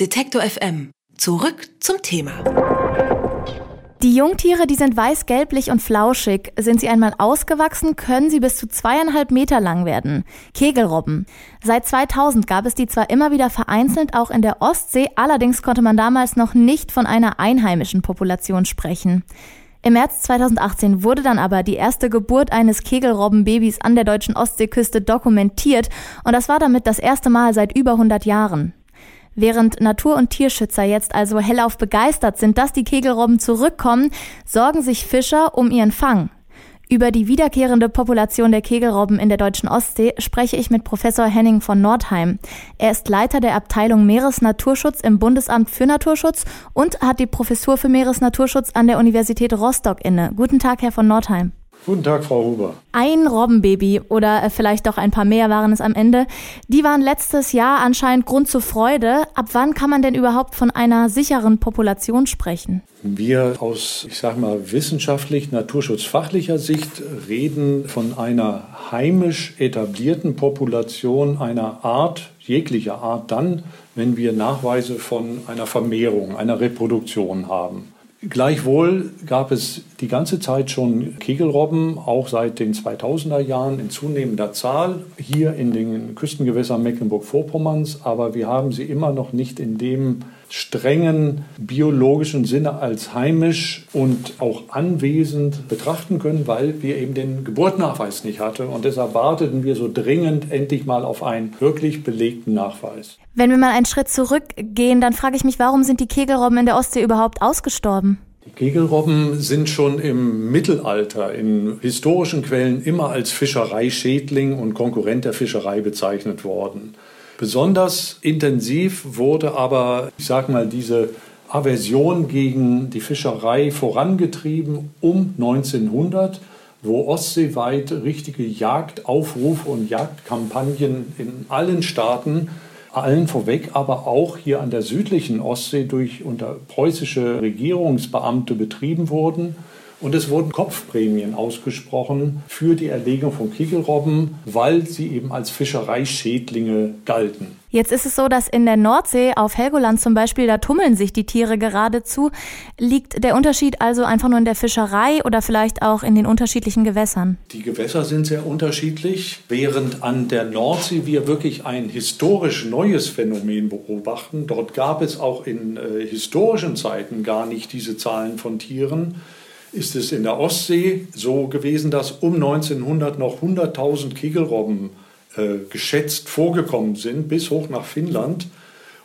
Detektor FM. Zurück zum Thema. Die Jungtiere, die sind weiß-gelblich und flauschig. Sind sie einmal ausgewachsen, können sie bis zu zweieinhalb Meter lang werden. Kegelrobben. Seit 2000 gab es die zwar immer wieder vereinzelt auch in der Ostsee, allerdings konnte man damals noch nicht von einer einheimischen Population sprechen. Im März 2018 wurde dann aber die erste Geburt eines Kegelrobbenbabys an der deutschen Ostseeküste dokumentiert und das war damit das erste Mal seit über 100 Jahren. Während Natur- und Tierschützer jetzt also hellauf begeistert sind, dass die Kegelrobben zurückkommen, sorgen sich Fischer um ihren Fang. Über die wiederkehrende Population der Kegelrobben in der deutschen Ostsee spreche ich mit Professor Henning von Nordheim. Er ist Leiter der Abteilung Meeresnaturschutz im Bundesamt für Naturschutz und hat die Professur für Meeresnaturschutz an der Universität Rostock inne. Guten Tag, Herr von Nordheim. Guten Tag, Frau Huber. Ein Robbenbaby oder äh, vielleicht doch ein paar mehr waren es am Ende. Die waren letztes Jahr anscheinend Grund zur Freude. Ab wann kann man denn überhaupt von einer sicheren Population sprechen? Wir aus, ich sage mal, wissenschaftlich, naturschutzfachlicher Sicht reden von einer heimisch etablierten Population einer Art, jeglicher Art, dann, wenn wir Nachweise von einer Vermehrung, einer Reproduktion haben. Gleichwohl gab es die ganze Zeit schon Kegelrobben, auch seit den 2000er Jahren in zunehmender Zahl hier in den Küstengewässern Mecklenburg-Vorpommerns, aber wir haben sie immer noch nicht in dem strengen biologischen Sinne als heimisch und auch anwesend betrachten können, weil wir eben den Geburtsnachweis nicht hatten. Und deshalb warteten wir so dringend endlich mal auf einen wirklich belegten Nachweis. Wenn wir mal einen Schritt zurückgehen, dann frage ich mich, warum sind die Kegelrobben in der Ostsee überhaupt ausgestorben? Die Kegelrobben sind schon im Mittelalter in historischen Quellen immer als Fischereischädling und Konkurrent der Fischerei bezeichnet worden. Besonders intensiv wurde aber, ich sage mal, diese Aversion gegen die Fischerei vorangetrieben um 1900, wo ostseeweit richtige Jagdaufrufe und Jagdkampagnen in allen Staaten, allen vorweg, aber auch hier an der südlichen Ostsee durch unter preußische Regierungsbeamte betrieben wurden. Und es wurden Kopfprämien ausgesprochen für die Erlegung von Kegelrobben, weil sie eben als Fischereischädlinge galten. Jetzt ist es so, dass in der Nordsee, auf Helgoland zum Beispiel, da tummeln sich die Tiere geradezu. Liegt der Unterschied also einfach nur in der Fischerei oder vielleicht auch in den unterschiedlichen Gewässern? Die Gewässer sind sehr unterschiedlich. Während an der Nordsee wir wirklich ein historisch neues Phänomen beobachten, dort gab es auch in äh, historischen Zeiten gar nicht diese Zahlen von Tieren ist es in der Ostsee so gewesen, dass um 1900 noch 100.000 Kegelrobben äh, geschätzt vorgekommen sind, bis hoch nach Finnland.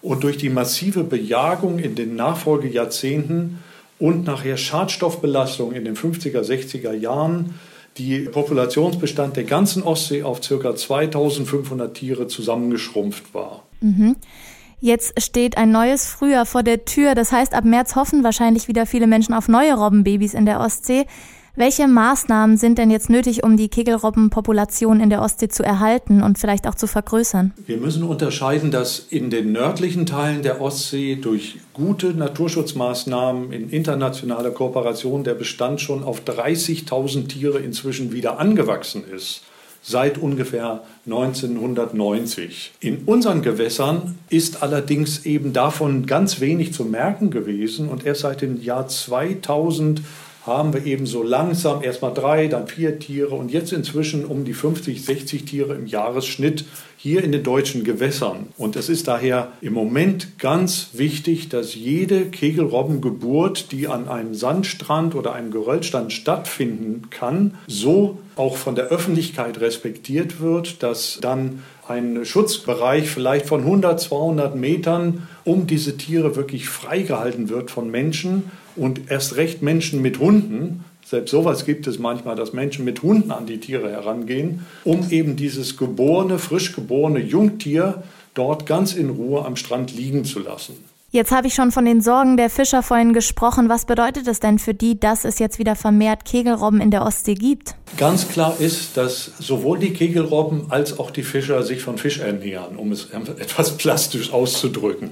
Und durch die massive Bejagung in den Nachfolgejahrzehnten und nachher Schadstoffbelastung in den 50er, 60er Jahren die Populationsbestand der ganzen Ostsee auf ca. 2500 Tiere zusammengeschrumpft war. Mhm. Jetzt steht ein neues Frühjahr vor der Tür. Das heißt, ab März hoffen wahrscheinlich wieder viele Menschen auf neue Robbenbabys in der Ostsee. Welche Maßnahmen sind denn jetzt nötig, um die Kegelrobbenpopulation in der Ostsee zu erhalten und vielleicht auch zu vergrößern? Wir müssen unterscheiden, dass in den nördlichen Teilen der Ostsee durch gute Naturschutzmaßnahmen in internationaler Kooperation der Bestand schon auf 30.000 Tiere inzwischen wieder angewachsen ist seit ungefähr 1990. In unseren Gewässern ist allerdings eben davon ganz wenig zu merken gewesen und erst seit dem Jahr 2000 haben wir eben so langsam erstmal drei, dann vier Tiere und jetzt inzwischen um die 50, 60 Tiere im Jahresschnitt hier in den deutschen Gewässern. Und es ist daher im Moment ganz wichtig, dass jede Kegelrobbengeburt, die an einem Sandstrand oder einem Geröllstand stattfinden kann, so auch von der Öffentlichkeit respektiert wird, dass dann ein Schutzbereich vielleicht von 100, 200 Metern um diese Tiere wirklich freigehalten wird von Menschen und erst recht Menschen mit Hunden. Selbst sowas gibt es manchmal, dass Menschen mit Hunden an die Tiere herangehen, um eben dieses geborene, frisch geborene Jungtier dort ganz in Ruhe am Strand liegen zu lassen. Jetzt habe ich schon von den Sorgen der Fischer vorhin gesprochen. Was bedeutet es denn für die, dass es jetzt wieder vermehrt Kegelrobben in der Ostsee gibt? Ganz klar ist, dass sowohl die Kegelrobben als auch die Fischer sich von Fisch ernähren, um es etwas plastisch auszudrücken.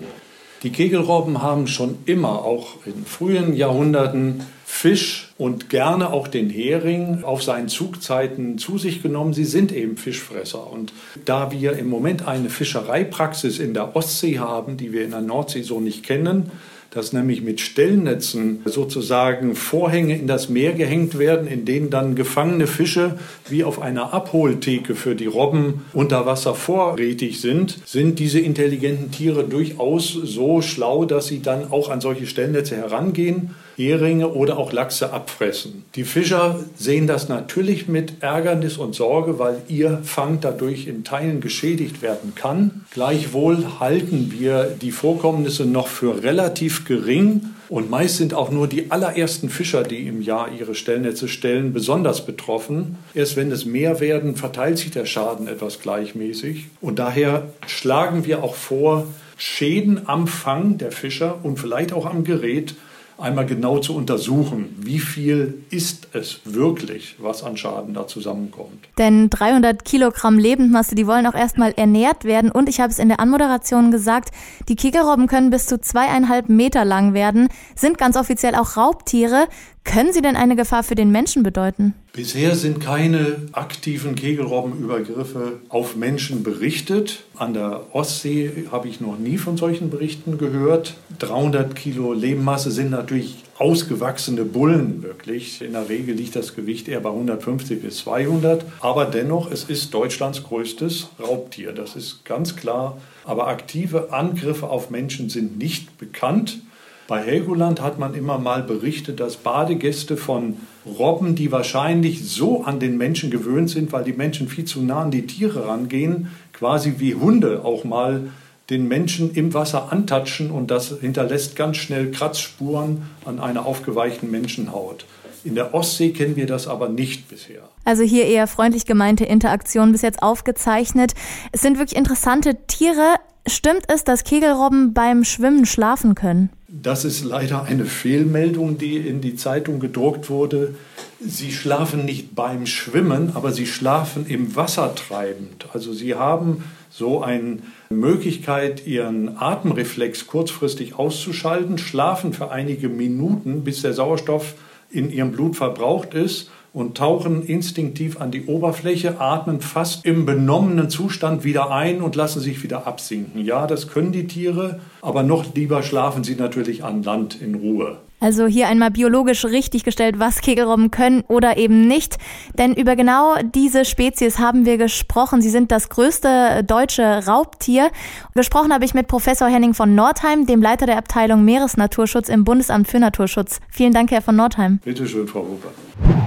Die Kegelrobben haben schon immer, auch in frühen Jahrhunderten, Fisch und gerne auch den Hering auf seinen Zugzeiten zu sich genommen. Sie sind eben Fischfresser. Und da wir im Moment eine Fischereipraxis in der Ostsee haben, die wir in der Nordsee so nicht kennen, dass nämlich mit Stellnetzen sozusagen Vorhänge in das Meer gehängt werden, in denen dann gefangene Fische wie auf einer Abholtheke für die Robben unter Wasser vorrätig sind, sind diese intelligenten Tiere durchaus so schlau, dass sie dann auch an solche Stellnetze herangehen Heringe oder auch Lachse abfressen. Die Fischer sehen das natürlich mit Ärgernis und Sorge, weil ihr Fang dadurch in Teilen geschädigt werden kann. Gleichwohl halten wir die Vorkommnisse noch für relativ gering und meist sind auch nur die allerersten Fischer, die im Jahr ihre Stellnetze stellen, besonders betroffen. Erst wenn es mehr werden, verteilt sich der Schaden etwas gleichmäßig. Und daher schlagen wir auch vor, Schäden am Fang der Fischer und vielleicht auch am Gerät einmal genau zu untersuchen, wie viel ist es wirklich, was an Schaden da zusammenkommt. Denn 300 Kilogramm Lebendmasse, die wollen auch erstmal ernährt werden. Und ich habe es in der Anmoderation gesagt, die Kegelrobben können bis zu zweieinhalb Meter lang werden, sind ganz offiziell auch Raubtiere. Können sie denn eine Gefahr für den Menschen bedeuten? Bisher sind keine aktiven Kegelrobbenübergriffe auf Menschen berichtet. An der Ostsee habe ich noch nie von solchen Berichten gehört. 300 Kilo Lebendmasse sind natürlich ausgewachsene Bullen wirklich. In der Regel liegt das Gewicht eher bei 150 bis 200. Aber dennoch, es ist Deutschlands größtes Raubtier. Das ist ganz klar. Aber aktive Angriffe auf Menschen sind nicht bekannt. Bei Helgoland hat man immer mal berichtet, dass Badegäste von Robben, die wahrscheinlich so an den Menschen gewöhnt sind, weil die Menschen viel zu nah an die Tiere rangehen, quasi wie Hunde auch mal den Menschen im Wasser antatschen und das hinterlässt ganz schnell Kratzspuren an einer aufgeweichten Menschenhaut. In der Ostsee kennen wir das aber nicht bisher. Also hier eher freundlich gemeinte Interaktionen bis jetzt aufgezeichnet. Es sind wirklich interessante Tiere. Stimmt es, dass Kegelrobben beim Schwimmen schlafen können? Das ist leider eine Fehlmeldung, die in die Zeitung gedruckt wurde. Sie schlafen nicht beim Schwimmen, aber sie schlafen im Wasser treibend. Also sie haben so eine Möglichkeit, ihren Atemreflex kurzfristig auszuschalten, schlafen für einige Minuten, bis der Sauerstoff in ihrem Blut verbraucht ist und tauchen instinktiv an die Oberfläche, atmen fast im benommenen Zustand wieder ein und lassen sich wieder absinken. Ja, das können die Tiere, aber noch lieber schlafen sie natürlich an Land in Ruhe. Also hier einmal biologisch richtig gestellt, was Kegelrobben können oder eben nicht. Denn über genau diese Spezies haben wir gesprochen. Sie sind das größte deutsche Raubtier. Gesprochen habe ich mit Professor Henning von Nordheim, dem Leiter der Abteilung Meeresnaturschutz im Bundesamt für Naturschutz. Vielen Dank, Herr von Nordheim. Bitte schön, Frau Huber.